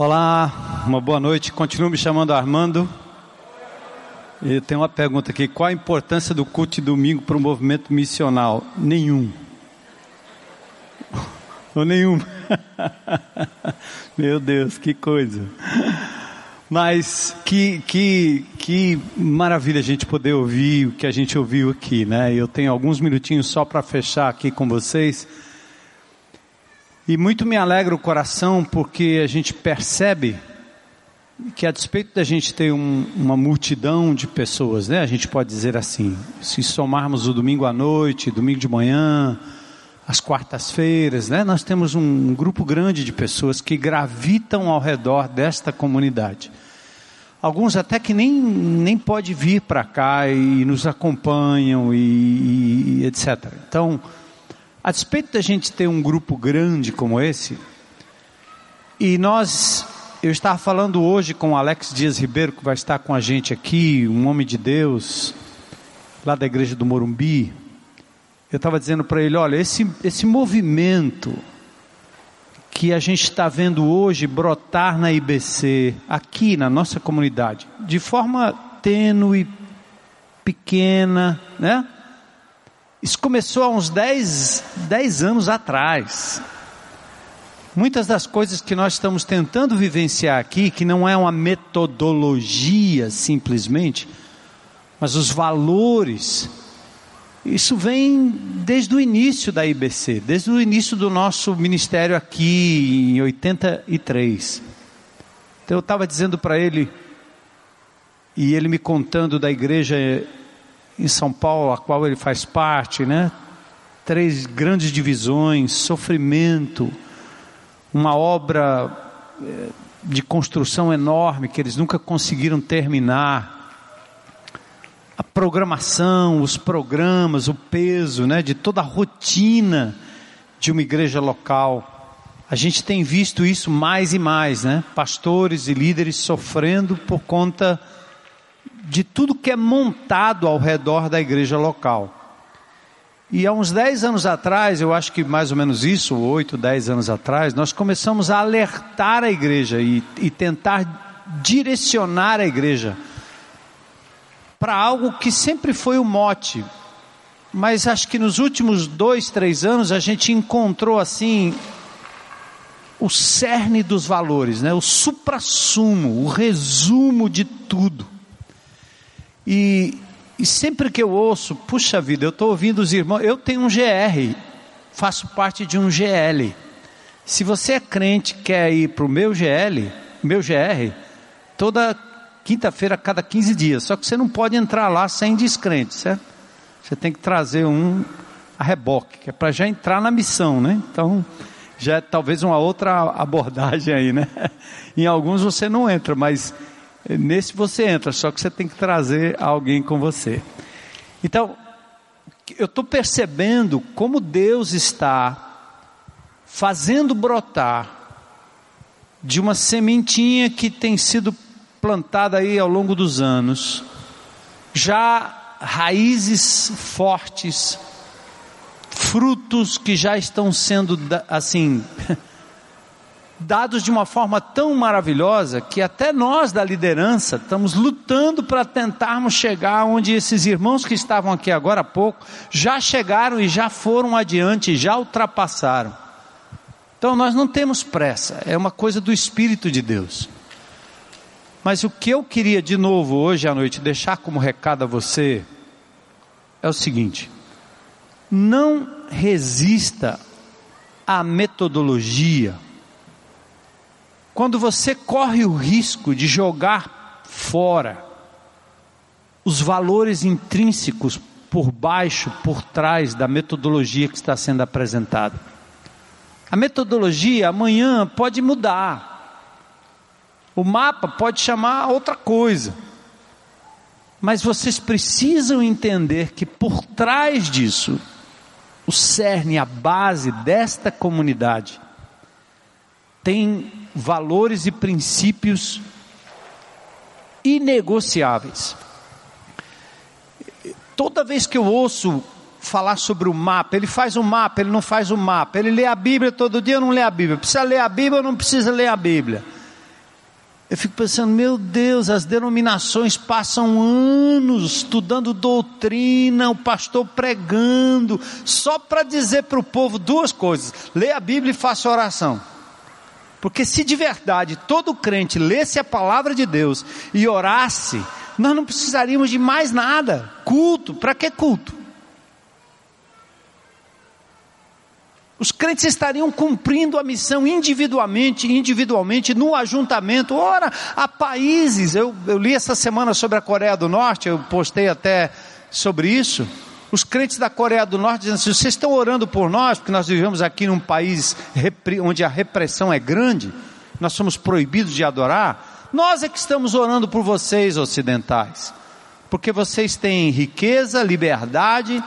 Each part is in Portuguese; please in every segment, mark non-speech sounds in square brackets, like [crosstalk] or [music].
Olá, uma boa noite. Continuo me chamando Armando. E tem uma pergunta aqui: qual a importância do culto de domingo para o movimento missional? Nenhum. [laughs] Ou nenhum. [laughs] Meu Deus, que coisa. Mas que, que, que maravilha a gente poder ouvir o que a gente ouviu aqui, né? Eu tenho alguns minutinhos só para fechar aqui com vocês. E muito me alegra o coração porque a gente percebe que a despeito da gente ter um, uma multidão de pessoas, né? A gente pode dizer assim, se somarmos o domingo à noite, domingo de manhã, as quartas-feiras, né? Nós temos um, um grupo grande de pessoas que gravitam ao redor desta comunidade. Alguns até que nem, nem pode vir para cá e nos acompanham e, e etc. Então, a despeito da gente ter um grupo grande como esse, e nós, eu estava falando hoje com o Alex Dias Ribeiro, que vai estar com a gente aqui, um homem de Deus, lá da igreja do Morumbi. Eu estava dizendo para ele: olha, esse, esse movimento que a gente está vendo hoje brotar na IBC, aqui na nossa comunidade, de forma tênue, pequena, né? Isso começou há uns 10, 10 anos atrás. Muitas das coisas que nós estamos tentando vivenciar aqui, que não é uma metodologia simplesmente, mas os valores, isso vem desde o início da IBC, desde o início do nosso ministério aqui em 83. Então eu estava dizendo para ele, e ele me contando da igreja em São Paulo, a qual ele faz parte, né? Três grandes divisões, sofrimento, uma obra eh, de construção enorme que eles nunca conseguiram terminar. A programação, os programas, o peso, né, de toda a rotina de uma igreja local. A gente tem visto isso mais e mais, né? Pastores e líderes sofrendo por conta de tudo que é montado ao redor da igreja local. E há uns 10 anos atrás, eu acho que mais ou menos isso, 8, 10 anos atrás, nós começamos a alertar a igreja e, e tentar direcionar a igreja para algo que sempre foi o mote, mas acho que nos últimos dois, três anos a gente encontrou assim o cerne dos valores, né? o suprassumo, o resumo de tudo. E, e sempre que eu ouço, puxa vida, eu estou ouvindo os irmãos, eu tenho um GR, faço parte de um GL. Se você é crente quer ir para o meu GL, meu GR, toda quinta-feira, cada 15 dias. Só que você não pode entrar lá sem descrente, certo? Você tem que trazer um a reboque, que é para já entrar na missão, né? Então, já é talvez uma outra abordagem aí, né? [laughs] Em alguns você não entra, mas Nesse você entra, só que você tem que trazer alguém com você. Então, eu estou percebendo como Deus está fazendo brotar de uma sementinha que tem sido plantada aí ao longo dos anos, já raízes fortes, frutos que já estão sendo assim [laughs] dados de uma forma tão maravilhosa que até nós da liderança estamos lutando para tentarmos chegar onde esses irmãos que estavam aqui agora há pouco já chegaram e já foram adiante, já ultrapassaram. Então nós não temos pressa, é uma coisa do Espírito de Deus. Mas o que eu queria de novo hoje à noite deixar como recado a você é o seguinte: não resista à metodologia quando você corre o risco de jogar fora os valores intrínsecos por baixo, por trás da metodologia que está sendo apresentada. A metodologia amanhã pode mudar. O mapa pode chamar outra coisa. Mas vocês precisam entender que por trás disso, o cerne, a base desta comunidade, tem valores e princípios inegociáveis. Toda vez que eu ouço falar sobre o mapa, ele faz o um mapa, ele não faz o um mapa, ele lê a Bíblia todo dia, não lê a Bíblia, precisa ler a Bíblia, não precisa ler a Bíblia. Eu fico pensando, meu Deus, as denominações passam anos estudando doutrina, o pastor pregando, só para dizer para o povo duas coisas: leia a Bíblia e faça oração. Porque se de verdade todo crente lesse a palavra de Deus e orasse, nós não precisaríamos de mais nada. Culto, para que culto? Os crentes estariam cumprindo a missão individualmente, individualmente, no ajuntamento. Ora, há países, eu, eu li essa semana sobre a Coreia do Norte, eu postei até sobre isso. Os crentes da Coreia do Norte dizendo assim: vocês estão orando por nós, porque nós vivemos aqui num país onde a repressão é grande, nós somos proibidos de adorar. Nós é que estamos orando por vocês, ocidentais, porque vocês têm riqueza, liberdade,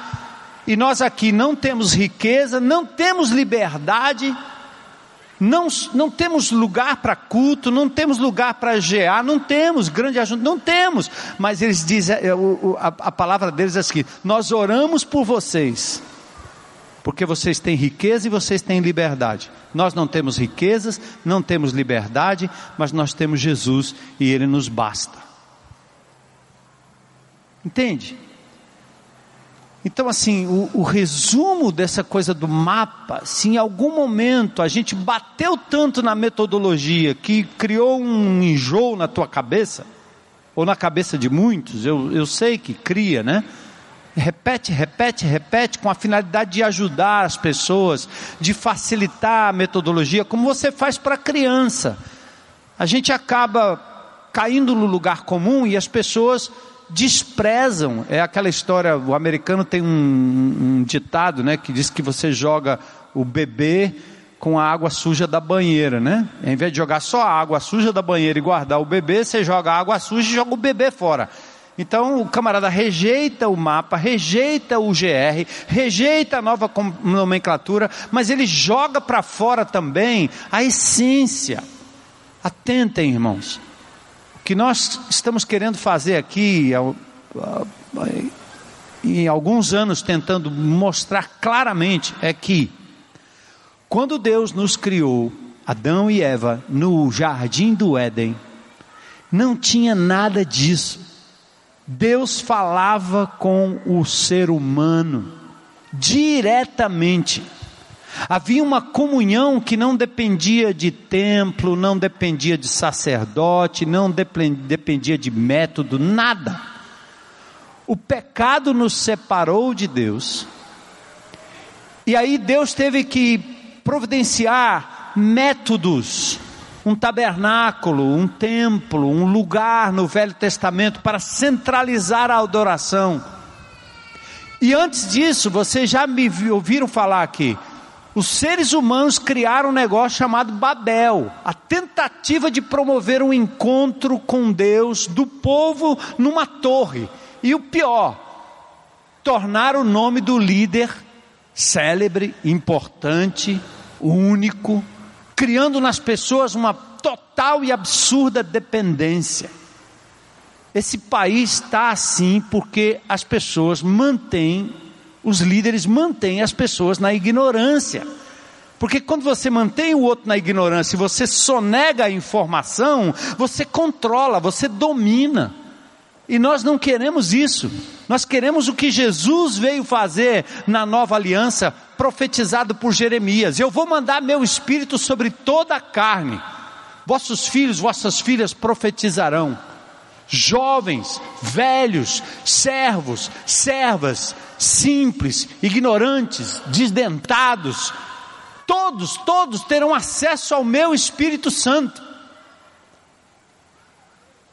e nós aqui não temos riqueza, não temos liberdade, não, não temos lugar para culto, não temos lugar para GA, não temos grande ajuda, não temos. Mas eles dizem, é, a, a palavra deles é assim: nós oramos por vocês, porque vocês têm riqueza e vocês têm liberdade. Nós não temos riquezas, não temos liberdade, mas nós temos Jesus e Ele nos basta. Entende? Então, assim, o, o, resumo dessa coisa do mapa, se em algum momento a gente bateu tanto na metodologia que criou um enjoo na tua cabeça, ou na cabeça de muitos, eu, eu sei que cria, né? Repete, repete, repete, com a finalidade de ajudar as pessoas, de facilitar a metodologia, como você faz para criança. A gente acaba caindo no lugar comum e as pessoas desprezam. É aquela história, o americano tem um, um ditado, né, que diz que você joga o bebê com a água suja da banheira, né? Em vez de jogar só a água suja da banheira e guardar o bebê, você joga a água suja e joga o bebê fora. Então o camarada rejeita o mapa, rejeita o GR, rejeita a nova nomenclatura, mas ele joga para fora também a essência. Atentem, irmãos que nós estamos querendo fazer aqui, em alguns anos tentando mostrar claramente, é que, quando Deus nos criou, Adão e Eva, no jardim do Éden, não tinha nada disso. Deus falava com o ser humano diretamente. Havia uma comunhão que não dependia de templo, não dependia de sacerdote, não dependia de método, nada. O pecado nos separou de Deus. E aí Deus teve que providenciar métodos, um tabernáculo, um templo, um lugar no Velho Testamento para centralizar a adoração. E antes disso, vocês já me ouviram falar aqui, os seres humanos criaram um negócio chamado Babel, a tentativa de promover um encontro com Deus do povo numa torre. E o pior, tornar o nome do líder célebre, importante, único, criando nas pessoas uma total e absurda dependência. Esse país está assim porque as pessoas mantêm os líderes mantêm as pessoas na ignorância. Porque quando você mantém o outro na ignorância e você sonega a informação, você controla, você domina. E nós não queremos isso. Nós queremos o que Jesus veio fazer na nova aliança, profetizado por Jeremias. Eu vou mandar meu espírito sobre toda a carne. Vossos filhos, vossas filhas profetizarão. Jovens, velhos, servos, servas, simples, ignorantes, desdentados, todos, todos terão acesso ao meu Espírito Santo.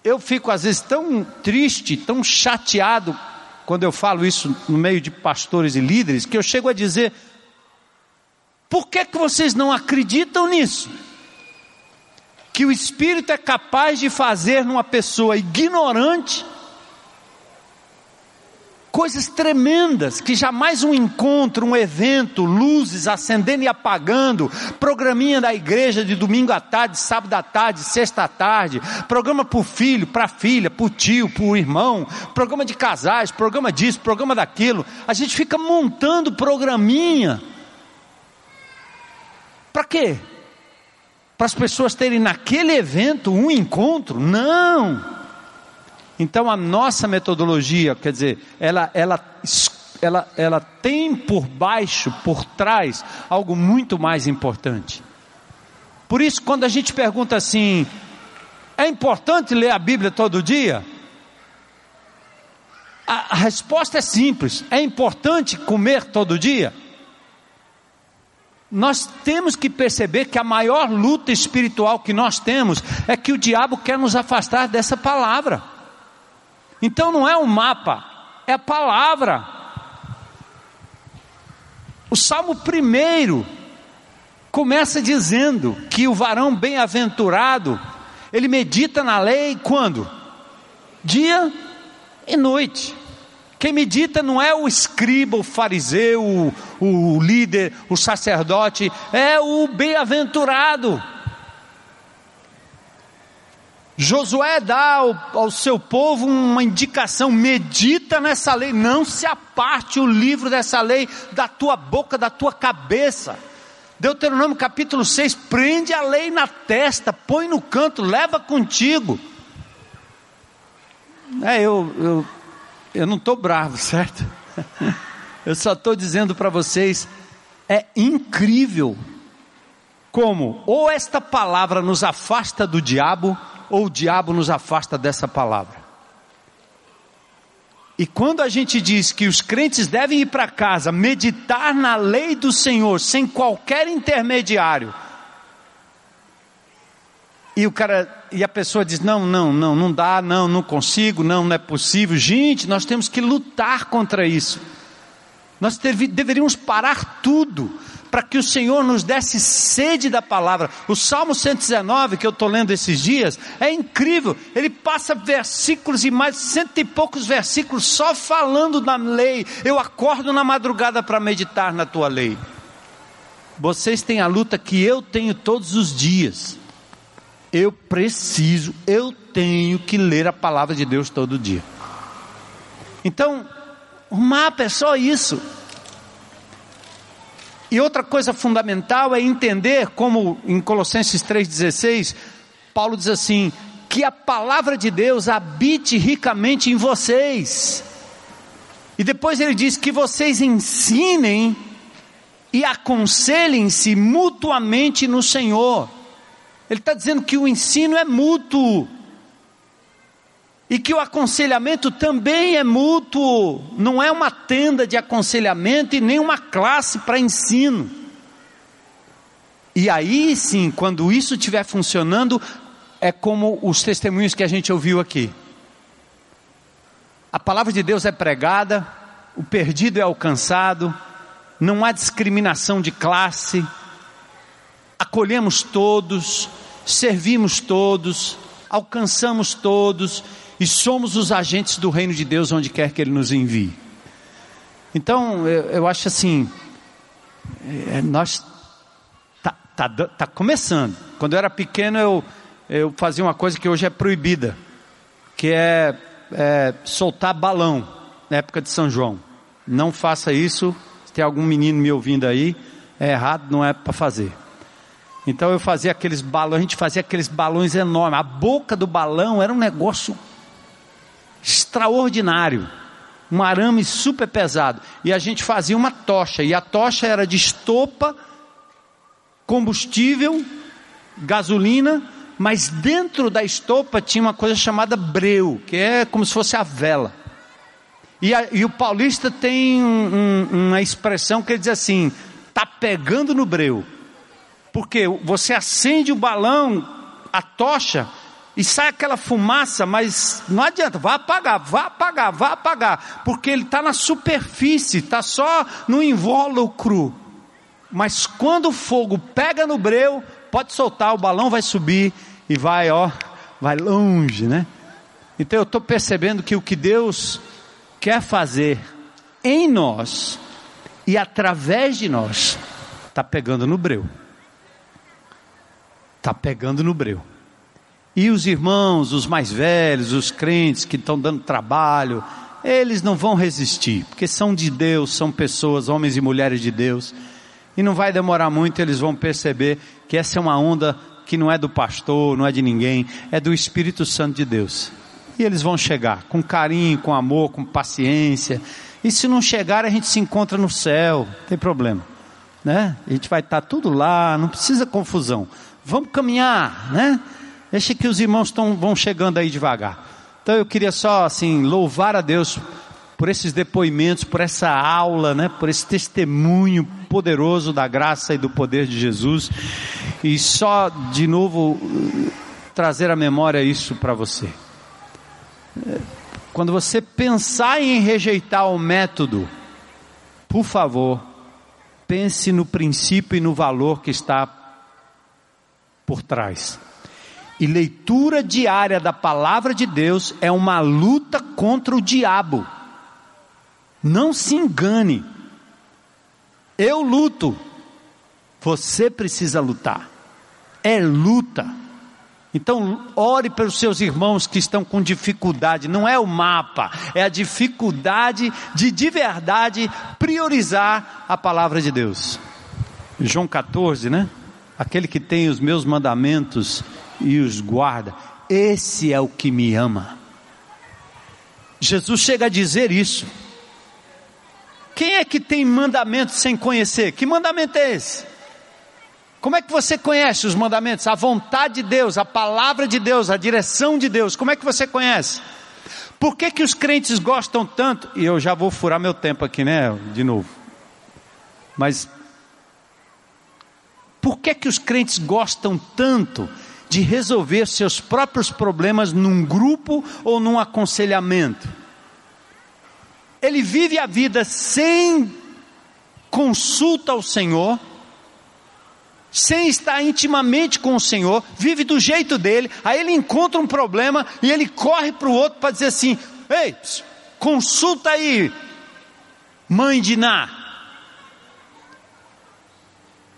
Eu fico às vezes tão triste, tão chateado quando eu falo isso no meio de pastores e líderes, que eu chego a dizer: por que, que vocês não acreditam nisso? Que o Espírito é capaz de fazer numa pessoa ignorante coisas tremendas que jamais um encontro, um evento, luzes acendendo e apagando, programinha da igreja de domingo à tarde, sábado à tarde, sexta à tarde, programa para o filho, para a filha, para o tio, para o irmão, programa de casais, programa disso, programa daquilo. A gente fica montando programinha. Para quê? para as pessoas terem naquele evento um encontro. Não! Então a nossa metodologia, quer dizer, ela, ela, ela, ela tem por baixo, por trás, algo muito mais importante. Por isso, quando a gente pergunta assim, é importante ler a Bíblia todo dia? A, a resposta é simples: é importante comer todo dia? Nós temos que perceber que a maior luta espiritual que nós temos é que o diabo quer nos afastar dessa palavra. Então não é um mapa, é a palavra. O Salmo primeiro começa dizendo que o varão bem-aventurado, ele medita na lei quando? Dia e noite. Quem medita não é o escriba, o fariseu, o, o líder, o sacerdote, é o bem-aventurado. Josué dá ao, ao, seu povo uma indicação: medita nessa lei, não se aparte o livro dessa lei da tua boca, da tua cabeça. Deuteronômio capítulo 6: prende a lei na testa, põe no canto, leva contigo. É, eu, eu eu não estou bravo, [laughs] certo? Eu só estou dizendo para vocês, é incrível como ou esta palavra nos afasta do diabo, ou o diabo nos afasta dessa palavra. E quando a gente diz que os crentes devem ir para casa meditar na lei do Senhor sem qualquer intermediário, e o cara e a pessoa diz: "Não, não, não, não dá, não, não consigo, não, não é possível". Gente, nós temos que lutar contra isso. Nós deveríamos parar tudo para que o Senhor nos desse sede da palavra. O Salmo 119, que eu estou lendo esses dias, é incrível. Ele passa versículos e mais cento e poucos versículos só falando da lei. Eu acordo na madrugada para meditar na tua lei. Vocês têm a luta que eu tenho todos os dias. Eu preciso, eu tenho que ler a palavra de Deus todo dia. Então, o mapa é só isso. E outra coisa fundamental é entender, como em Colossenses 3,16, Paulo diz assim: que a palavra de Deus habite ricamente em vocês. E depois ele diz que vocês ensinem e aconselhem-se mutuamente no Senhor. Ele está dizendo que o ensino é mútuo. E que o aconselhamento também é mútuo. Não é uma tenda de aconselhamento e nem uma classe para ensino. E aí sim, quando isso estiver funcionando, é como os testemunhos que a gente ouviu aqui. A palavra de Deus é pregada, o perdido é alcançado, não há discriminação de classe, acolhemos todos, servimos todos, alcançamos todos e somos os agentes do reino de Deus onde quer que Ele nos envie. Então, eu, eu acho assim, é, nós tá, tá, tá começando. Quando eu era pequeno, eu, eu fazia uma coisa que hoje é proibida, que é, é soltar balão na época de São João. Não faça isso. Se tem algum menino me ouvindo aí, é errado, não é para fazer. Então eu fazia aqueles balões, a gente fazia aqueles balões enormes. A boca do balão era um negócio extraordinário. Um arame super pesado. E a gente fazia uma tocha. E a tocha era de estopa, combustível, gasolina, mas dentro da estopa tinha uma coisa chamada breu, que é como se fosse a vela. E, a, e o paulista tem um, um, uma expressão que ele diz assim: tá pegando no breu. Porque você acende o balão, a tocha, e sai aquela fumaça, mas não adianta, vai apagar, vai apagar, vai apagar, porque ele está na superfície, está só no invólucro. Mas quando o fogo pega no breu, pode soltar, o balão vai subir e vai, ó, vai longe, né? Então eu estou percebendo que o que Deus quer fazer em nós e através de nós está pegando no breu. Está pegando no breu. E os irmãos, os mais velhos, os crentes que estão dando trabalho, eles não vão resistir, porque são de Deus, são pessoas, homens e mulheres de Deus. E não vai demorar muito, eles vão perceber que essa é uma onda que não é do pastor, não é de ninguém, é do Espírito Santo de Deus. E eles vão chegar com carinho, com amor, com paciência. E se não chegar, a gente se encontra no céu, não tem problema. Né? A gente vai estar tudo lá, não precisa confusão. Vamos caminhar, né? Deixa que os irmãos tão, vão chegando aí devagar. Então eu queria só assim louvar a Deus por esses depoimentos, por essa aula, né, por esse testemunho poderoso da graça e do poder de Jesus. E só de novo trazer à memória isso para você. Quando você pensar em rejeitar o método, por favor, pense no princípio e no valor que está por trás. E leitura diária da palavra de Deus é uma luta contra o diabo. Não se engane. Eu luto. Você precisa lutar. É luta. Então, ore pelos seus irmãos que estão com dificuldade. Não é o mapa, é a dificuldade de de verdade priorizar a palavra de Deus. João 14, né? Aquele que tem os meus mandamentos e os guarda, esse é o que me ama. Jesus chega a dizer isso. Quem é que tem mandamento sem conhecer? Que mandamento é esse? Como é que você conhece os mandamentos? A vontade de Deus, a palavra de Deus, a direção de Deus. Como é que você conhece? Por que, que os crentes gostam tanto? E eu já vou furar meu tempo aqui, né? De novo. Mas por que que os crentes gostam tanto de resolver seus próprios problemas num grupo ou num aconselhamento? ele vive a vida sem consulta ao Senhor, sem estar intimamente com o Senhor, vive do jeito dele, aí ele encontra um problema e ele corre para o outro para dizer assim: ei, consulta aí, mãe de Ná,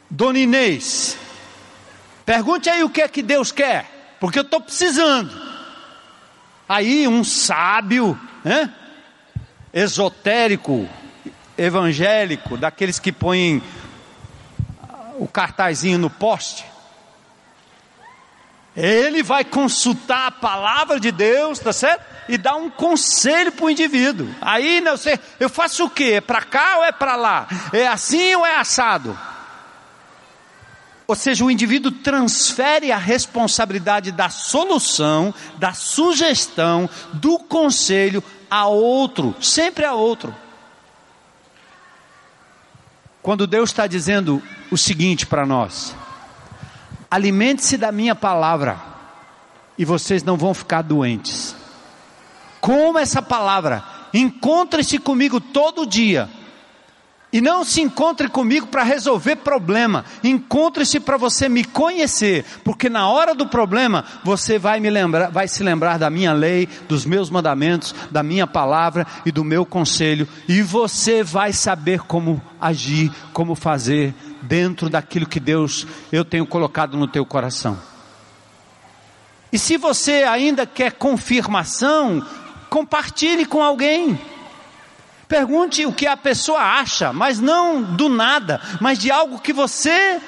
Dona Inês, pergunte aí o que é que Deus quer, porque eu estou precisando. Aí um sábio, né? esotérico, evangélico, daqueles que põem o cartazinho no poste. Ele vai consultar a palavra de Deus, tá certo? E dar um conselho para o indivíduo. Aí não sei, eu faço o quê? É para cá ou é para lá? É assim ou é assado? Ou seja, o indivíduo transfere a responsabilidade da solução, da sugestão, do conselho a outro, sempre a outro. Quando Deus está dizendo o seguinte para nós: alimente-se da minha palavra, e vocês não vão ficar doentes. Como essa palavra, encontre-se comigo todo dia e não se encontre comigo para resolver problema. Encontre-se para você me conhecer, porque na hora do problema você vai me lembrar, vai se lembrar da minha lei, dos meus mandamentos, da minha palavra e do meu conselho, e você vai saber como agir, como fazer dentro daquilo que Deus eu tenho colocado no teu coração. E se você ainda quer confirmação, compartilhe com alguém. Pergunte o que a pessoa acha, mas não do nada, mas de algo que você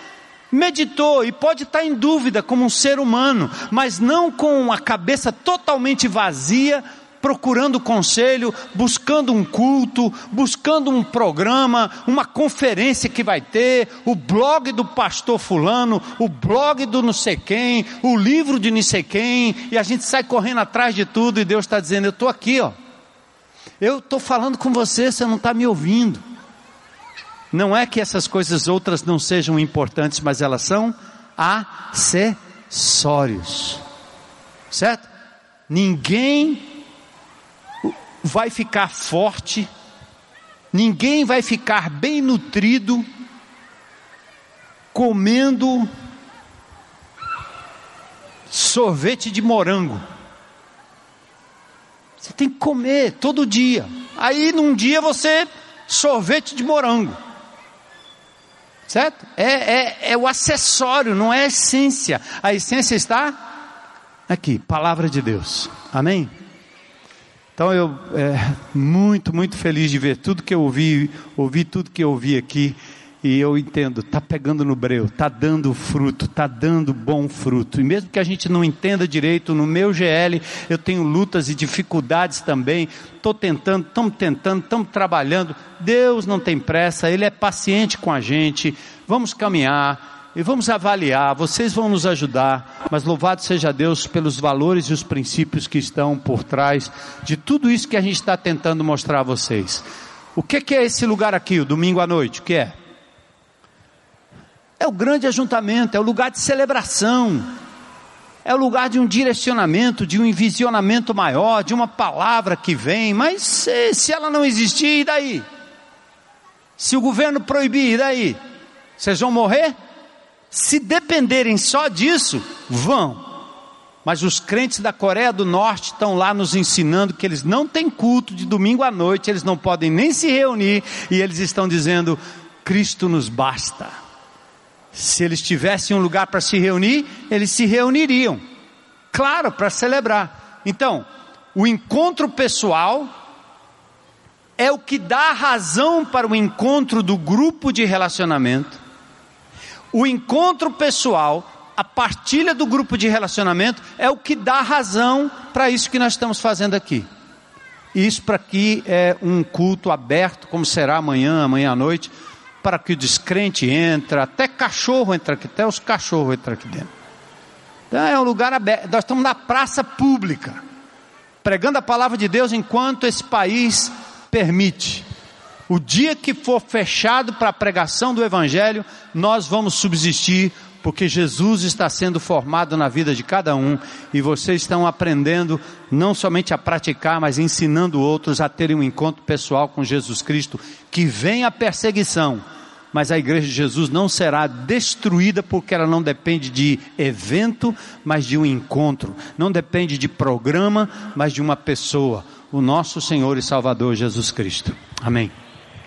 meditou e pode estar em dúvida como um ser humano, mas não com a cabeça totalmente vazia, procurando conselho, buscando um culto, buscando um programa, uma conferência que vai ter, o blog do pastor fulano, o blog do não sei quem, o livro de não sei quem, e a gente sai correndo atrás de tudo e Deus está dizendo: Eu estou aqui, ó. Eu estou falando com você, você não está me ouvindo. Não é que essas coisas outras não sejam importantes, mas elas são acessórios. Certo? Ninguém vai ficar forte, ninguém vai ficar bem nutrido comendo sorvete de morango. Você tem que comer todo dia. Aí num dia você sorvete de morango. Certo? É, é, é o acessório, não é a essência. A essência está aqui, palavra de Deus. Amém? Então eu é, muito, muito feliz de ver tudo que eu ouvi, ouvi tudo que eu ouvi aqui E eu entendo, está pegando no breu, está dando fruto, está dando bom fruto. E mesmo que a gente não entenda direito, no meu GL eu tenho lutas e dificuldades também. Estou tentando, estamos tentando, estamos trabalhando. Deus não tem pressa, Ele é paciente com a gente. Vamos caminhar e vamos avaliar. Vocês vão nos ajudar, mas louvado seja Deus pelos valores e os princípios que estão por trás de tudo isso que a gente está tentando mostrar a vocês. O que é esse lugar aqui, o domingo à noite? O que é? É o grande ajuntamento, é o lugar de celebração, é o lugar de um direcionamento, de um envisionamento maior, de uma palavra que vem, mas se, se ela não existir, e daí? Se o governo proibir, e daí? Vocês vão morrer? Se dependerem só disso, vão. Mas os crentes da Coreia do Norte estão lá nos ensinando que eles não têm culto de domingo à noite, eles não podem nem se reunir, e eles estão dizendo: Cristo nos basta. Se eles tivessem um lugar para se reunir, eles se reuniriam. Claro, para celebrar. Então, o encontro pessoal é o que dá razão para o encontro do grupo de relacionamento. O encontro pessoal, a partilha do grupo de relacionamento, é o que dá razão para isso que nós estamos fazendo aqui. Isso para aqui é um culto aberto, como será amanhã, amanhã à noite para que o descrente entre, até cachorro entra aqui, até os cachorros entram aqui dentro. Então é um lugar aberto, nós estamos na praça pública, pregando a palavra de Deus enquanto esse país permite. O dia que for fechado para a pregação do Evangelho, nós vamos subsistir, porque Jesus está sendo formado na vida de cada um e vocês estão aprendendo não somente a praticar, mas ensinando outros a terem um encontro pessoal com Jesus Cristo. Que vem a perseguição, mas a igreja de Jesus não será destruída porque ela não depende de evento, mas de um encontro, não depende de programa, mas de uma pessoa, o nosso Senhor e Salvador Jesus Cristo. Amém.